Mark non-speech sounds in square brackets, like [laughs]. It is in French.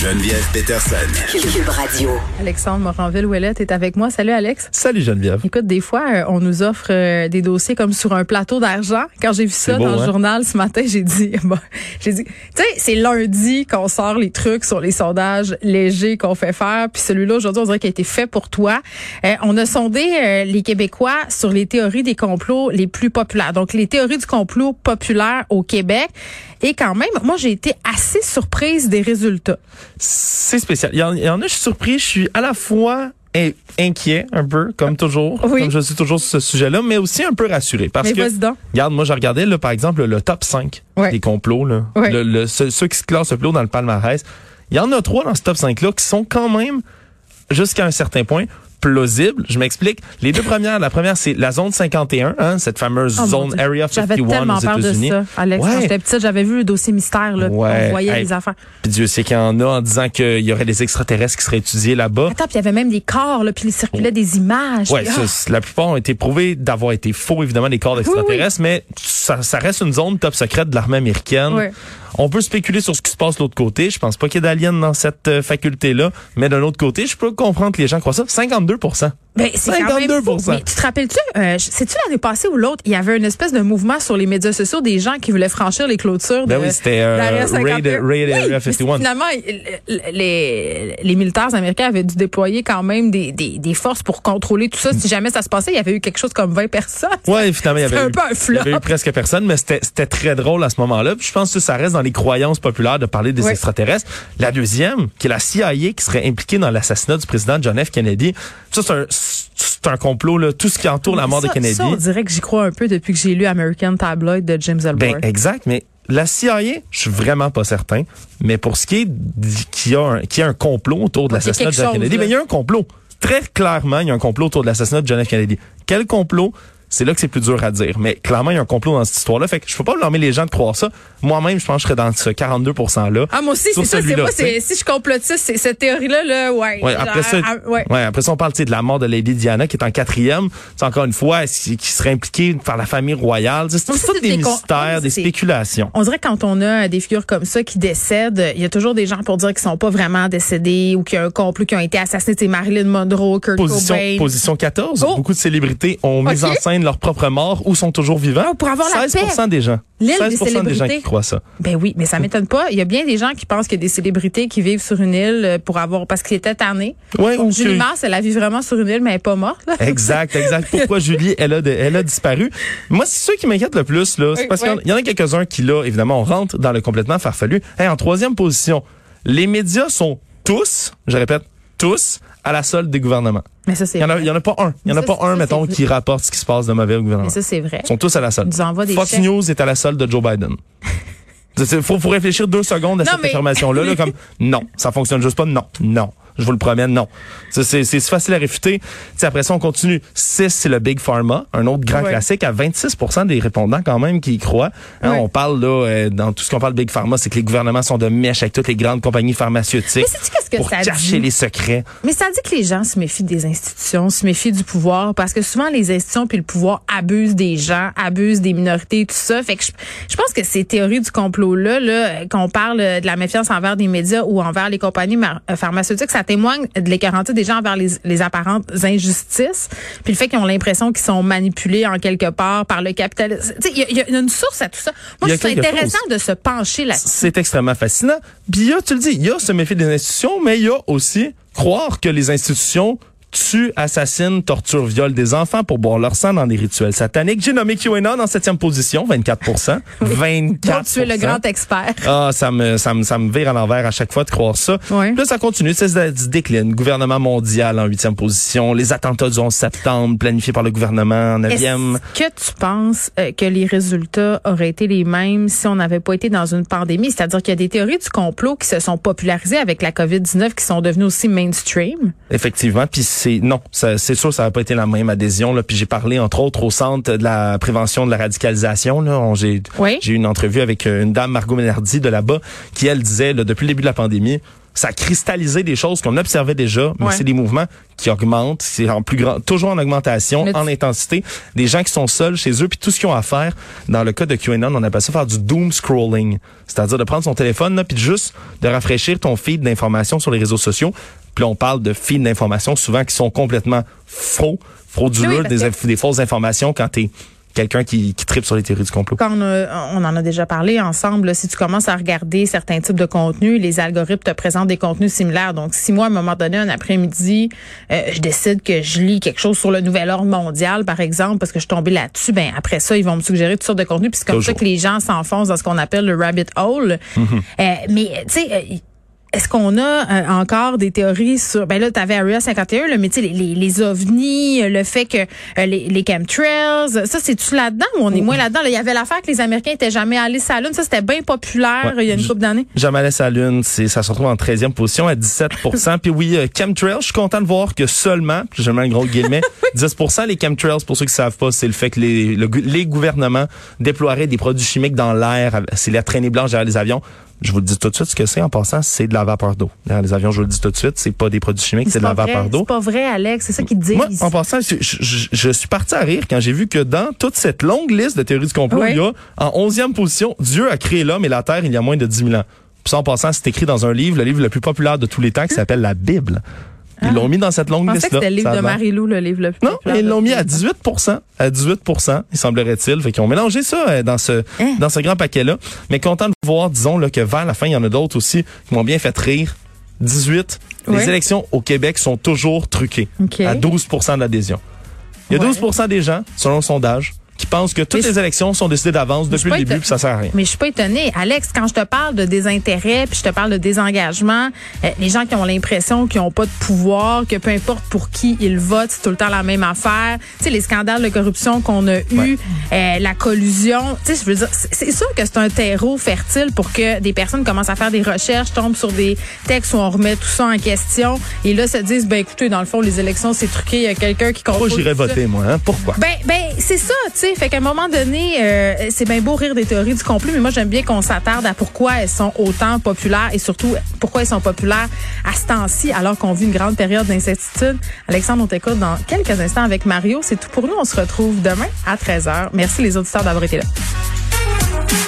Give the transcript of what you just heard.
Geneviève Peterson. Cube Radio. Alexandre Moranville-Ouellette est avec moi. Salut Alex. Salut Geneviève. Écoute, des fois, euh, on nous offre euh, des dossiers comme sur un plateau d'argent. Quand j'ai vu ça beau, dans le hein? journal ce matin, j'ai dit, [laughs] bon, j'ai dit, tu sais, c'est lundi qu'on sort les trucs sur les sondages légers qu'on fait faire. Puis celui-là, aujourd'hui, on dirait qu'il a été fait pour toi. Euh, on a sondé euh, les Québécois sur les théories des complots les plus populaires. Donc, les théories du complot populaires au Québec. Et quand même, moi, j'ai été assez surprise des résultats. C'est spécial. Il y, en, il y en a, je suis surpris. Je suis à la fois in- inquiet, un peu, comme toujours, Oui. comme je suis toujours sur ce sujet-là, mais aussi un peu rassuré. Parce Mais que, donc. regarde, moi, regardais, là, par exemple, le top 5 Ouais. des complots, là, Ouais. le, le- ceux, ceux qui se classent le plus haut dans le palmarès. Il y en a trois dans ce top 5-là qui sont quand même, jusqu'à un certain point, plausibles. Je m'explique. Les deux premières, la première, c'est la zone 51, hein, cette fameuse Oh, zone. Area J'avais 51 tellement aux États-Unis. ça, Alex. Quand Ouais. j'étais petite, j'avais vu le dossier mystère, là. Ouais. On voyait Hey. les affaires. Puis Dieu sait qu'il y en a en disant qu'il y aurait des extraterrestres qui seraient étudiés là-bas. Attends, puis il y avait même des corps, là, puis il circulait des images. Ouais, puis, ça, ah, c'est- la plupart ont été prouvés d'avoir été faux, évidemment, des corps d'extraterrestres, mais ça, ça reste une zone top secrète de l'armée américaine. Ouais. On peut spéculer sur ce qui se passe de l'autre côté. Je pense pas qu'il y ait d'aliens dans cette euh, faculté-là, mais d'un autre côté, je peux comprendre que les gens croient ça. 52 32 ben, c'est quand même 52 fou. Mais tu te rappelles-tu, euh, c'est-tu l'année passée ou l'autre, il y avait une espèce de mouvement sur les médias sociaux des gens qui voulaient franchir les clôtures Ben de oui, c'était euh, d'Area 51. Raid, Raid Oui, Area mais 51. Finalement, les, les, militaires américains avaient dû déployer quand même des, des, des forces pour contrôler tout ça. Si jamais ça se passait, il y avait eu quelque chose comme 20 personnes. Ouais, finalement, il y avait, un eu, peu un il y avait flop. eu presque personne, mais c'était très drôle à ce moment-là. Puis je pense que ça reste dans les croyances populaires de parler des extraterrestres. La deuxième, qui est la CIA qui serait impliquée dans l'assassinat du président John F. Kennedy. Ça, c'est un, c'est un complot, là. Tout ce qui entoure la mort ça, de Kennedy. Ça, on dirait que j'y crois un peu depuis que j'ai lu American Tabloid de James Ellsworth. Ben, exact, mais la CIA, je suis vraiment pas certain. Mais pour ce qui est qu'il y a un, qu'il y a un complot autour de l'assassinat de John Kennedy, là. ben, il y a un complot. Très clairement, il y a un complot autour de l'assassinat de John F. Kennedy. Quel complot? C'est là que c'est plus dur à dire. Mais clairement, il y a un complot dans cette histoire-là. Fait que je peux pas blâmer les gens de croire ça. Moi-même, je pense que je serais dans ce 42 %-là. Ah, moi aussi, c'est ça, c'est moi, si je complotiste, c'est cette théorie-là, là, ouais. Ouais, après ça, Ah, ah, ouais. ouais, après ça, on parle de la mort de Lady Diana qui est en quatrième. C'est encore une fois, est-ce qui serait impliquée par la famille royale? C'est ça, tout des des mystères, ça, des spéculations. On dirait que quand on a des figures comme ça qui décèdent, il y a toujours des gens pour dire qu'ils sont pas vraiment décédés ou qu'il y a un complot qui ont été assassinés. C'est Marilyn Monroe, Kurt Position, Cobain. position 14. Oh. Beaucoup de célébrités ont mis en scène leur propre mort ou sont toujours vivants? Pour avoir la 16 des gens. L'île des 16 des gens célébrités. qui croient ça. Ben oui, mais ça m'étonne pas. Il y a bien des gens qui pensent qu'il y a des célébrités qui vivent sur une île euh, pour avoir parce qu'ils étaient tannés. Ouais, ou Julie que- Mars, elle a vu vraiment sur une île, mais elle est pas morte. Là. Exact, exact. [laughs] Pourquoi Julie, elle a, de- elle a disparu? Moi, c'est ça qui m'inquiète le plus, là. C'est parce ouais. qu'il y en a quelques-uns qui, là, évidemment, on rentre dans le complètement farfelu. Hey, en troisième position, les médias sont tous, je répète, tous à la solde des gouvernements. Mais ça, c'est Il y en en a pas un. Il y en a Ça, pas un, ça, mettons, qui rapporte ce qui se passe de mauvais au gouvernement. Mais ça, c'est vrai. Ils sont tous à la solde. Des Fox chèques. News est à la solde de Joe Biden. [laughs] Il faut, faut réfléchir deux secondes à Non, cette mais- affirmation-là, là, [laughs] comme non, ça fonctionne juste pas, non, non. Je vous le promets, non. C'est facile à réfuter. Tu sais, après ça, on continue. 6, c'est le Big Pharma, un autre grand classique, à 26% des répondants quand même qui y croient. Hein. On parle, là, euh, dans tout ce qu'on parle de Big Pharma, c'est que les gouvernements sont de mèche avec toutes les grandes compagnies pharmaceutiques Mais qu'est-ce que pour ça cacher dit? les secrets. Mais ça dit que les gens se méfient des institutions, se méfient du pouvoir, parce que souvent les institutions puis le pouvoir abusent des gens, abusent des minorités, tout ça. Fait que je, je pense que ces théories du complot là, là, qu'on parle de la méfiance envers des médias ou envers les compagnies euh, pharmaceutiques, ça témoigne de l'écœurante des gens envers les, les apparentes injustices, puis le fait qu'ils ont l'impression qu'ils sont manipulés en quelque part par le capitalisme. Tu sais, il y, a- il y a une source à tout ça. Moi, je trouve ça intéressant chose. de se pencher là-dessus. C'est extrêmement fascinant. Puis il y a, tu le dis, il y a se méfier des institutions, mais il y a aussi croire que les institutions tue, assassine, torture, viole des enfants pour boire leur sang dans des rituels sataniques. J'ai nommé QAnon en septième position, 24 24 Donc, tu es le grand expert. Ah, ça me, ça me, ça me vire à l'envers à chaque fois de croire ça. Oui. Là, ça continue, ça se décline. Gouvernement mondial en huitième position. Les attentats du 11 septembre planifiés par le gouvernement en neuvième. Est-ce que tu penses euh, que les résultats auraient été les mêmes si on n'avait pas été dans une pandémie? C'est-à-dire qu'il y a des théories du complot qui se sont popularisées avec la COVID-19 qui sont devenues aussi mainstream. Effectivement, puis c'est non, c'est sûr ça n'a pas été la même adhésion là. Puis j'ai parlé entre autres au centre de la prévention de la radicalisation là. J'ai Oui. j'ai eu une entrevue avec euh, une dame Margot Ménardi de là-bas qui elle disait là, depuis le début de la pandémie, ça a cristallisé des choses qu'on observait déjà, mais Ouais. c'est des mouvements qui augmentent, c'est en plus grand, toujours en augmentation, Mais tu- en intensité. Des gens qui sont seuls chez eux, puis tout ce qu'ils ont à faire, dans le cas de QAnon, on appelle ça faire du doom scrolling, c'est-à-dire de prendre son téléphone là, puis juste de rafraîchir ton feed d'informations sur les réseaux sociaux. Puis là, on parle de feeds d'informations souvent qui sont complètement faux, frauduleux, Oui, des, fausses informations quand t'es quelqu'un qui, qui tripe sur les théories du complot. Quand on, a- on en a déjà parlé ensemble, là, si tu commences à regarder certains types de contenus, les algorithmes te présentent des contenus similaires. Donc, si moi, à un moment donné, un après-midi, euh, je décide que je lis quelque chose sur le nouvel ordre mondial, par exemple, parce que je suis tombée là-dessus, ben après ça, ils vont me suggérer toutes sortes de contenus. Puis c'est comme ça que les gens s'enfoncent dans ce qu'on appelle le rabbit hole. Euh, mais, tu sais... euh, est-ce qu'on a euh, encore des théories sur ben là tu avais Area 51 là, mais tu sais les, les, les ovnis, euh, le fait que euh, les, les chemtrails, ça c'est tu là-dedans ou on est moins là-dedans? Là? Il y avait l'affaire que les Américains étaient jamais allés sur la lune, ça c'était bien populaire Ouais. il y a une couple d'années. Jamais à la lune, c'est ça se retrouve en 13e position à 17% [laughs] Puis oui, euh, chemtrails, je suis content de voir que seulement, je mets un gros guillemets, [laughs] 10% les chemtrails, pour ceux qui savent pas, c'est le fait que les, le les gouvernements déploieraient des produits chimiques dans l'air, c'est la traînée blanche derrière les avions. Je vous le dis tout de suite, ce que c'est en passant, c'est de la vapeur d'eau. Les avions, je vous le dis tout de suite, c'est pas des produits chimiques, c'est de la pas vapeur vrai, d'eau. C'est pas vrai Alex, c'est ça qu'ils disent. Moi, en passant, je, je- je suis parti à rire quand j'ai vu que dans toute cette longue liste de théories du complot, Oui. il y a en 11e position, Dieu a créé l'homme et la terre il y a moins de 10 000 ans. Puis ça, en passant, c'est écrit dans un livre, le livre le plus populaire de tous les temps, qui s'appelle la Bible. Ils l'ont mis dans cette longue je pensais que liste-là. c'était le livre de. Marie-Lou, le livre le plus Non, populaire ils l'ont mis à les temps. 18% à 18 il semblerait-il. Fait qu'ils ont mélangé ça euh, dans ce Hein? dans ce grand paquet-là. Mais content de voir, disons, là, que vers la fin, il y en a d'autres aussi qui m'ont bien fait rire. 18. Oui. Les élections au Québec sont toujours truquées. OK. À 12% d'adhésion. Il y a Ouais. 12% des gens, selon le sondage, qui pensent que toutes Mais les élections sont décidées d'avance depuis le début, éton- puis ça sert à rien. Mais je suis pas étonnée. Alex, quand je te parle de désintérêt, puis je te parle de désengagement, euh, les gens qui ont l'impression qu'ils n'ont pas de pouvoir, que peu importe pour qui ils votent, c'est tout le temps la même affaire. Tu sais, les scandales de corruption qu'on a eu, Ouais. euh, la collusion. Tu sais, je veux dire, c'est sûr que c'est un terreau fertile pour que des personnes commencent à faire des recherches, tombent sur des textes où on remet tout ça en question, et là se disent, ben écoutez, dans le fond, les élections, c'est truqué, il y a quelqu'un qui Pourquoi contrôle j'irais tout ça. voter, moi? Hein? Pourquoi? Ben, ben, c'est ça, tu Fait qu'à un moment donné, euh, c'est bien beau rire des théories du complot, mais moi, j'aime bien qu'on s'attarde à pourquoi elles sont autant populaires et surtout pourquoi elles sont populaires à ce temps-ci, alors qu'on vit une grande période d'incertitude. Alexandre, on t'écoute dans quelques instants avec Mario. C'est tout pour nous. On se retrouve demain à 13h. Merci les auditeurs d'avoir été là.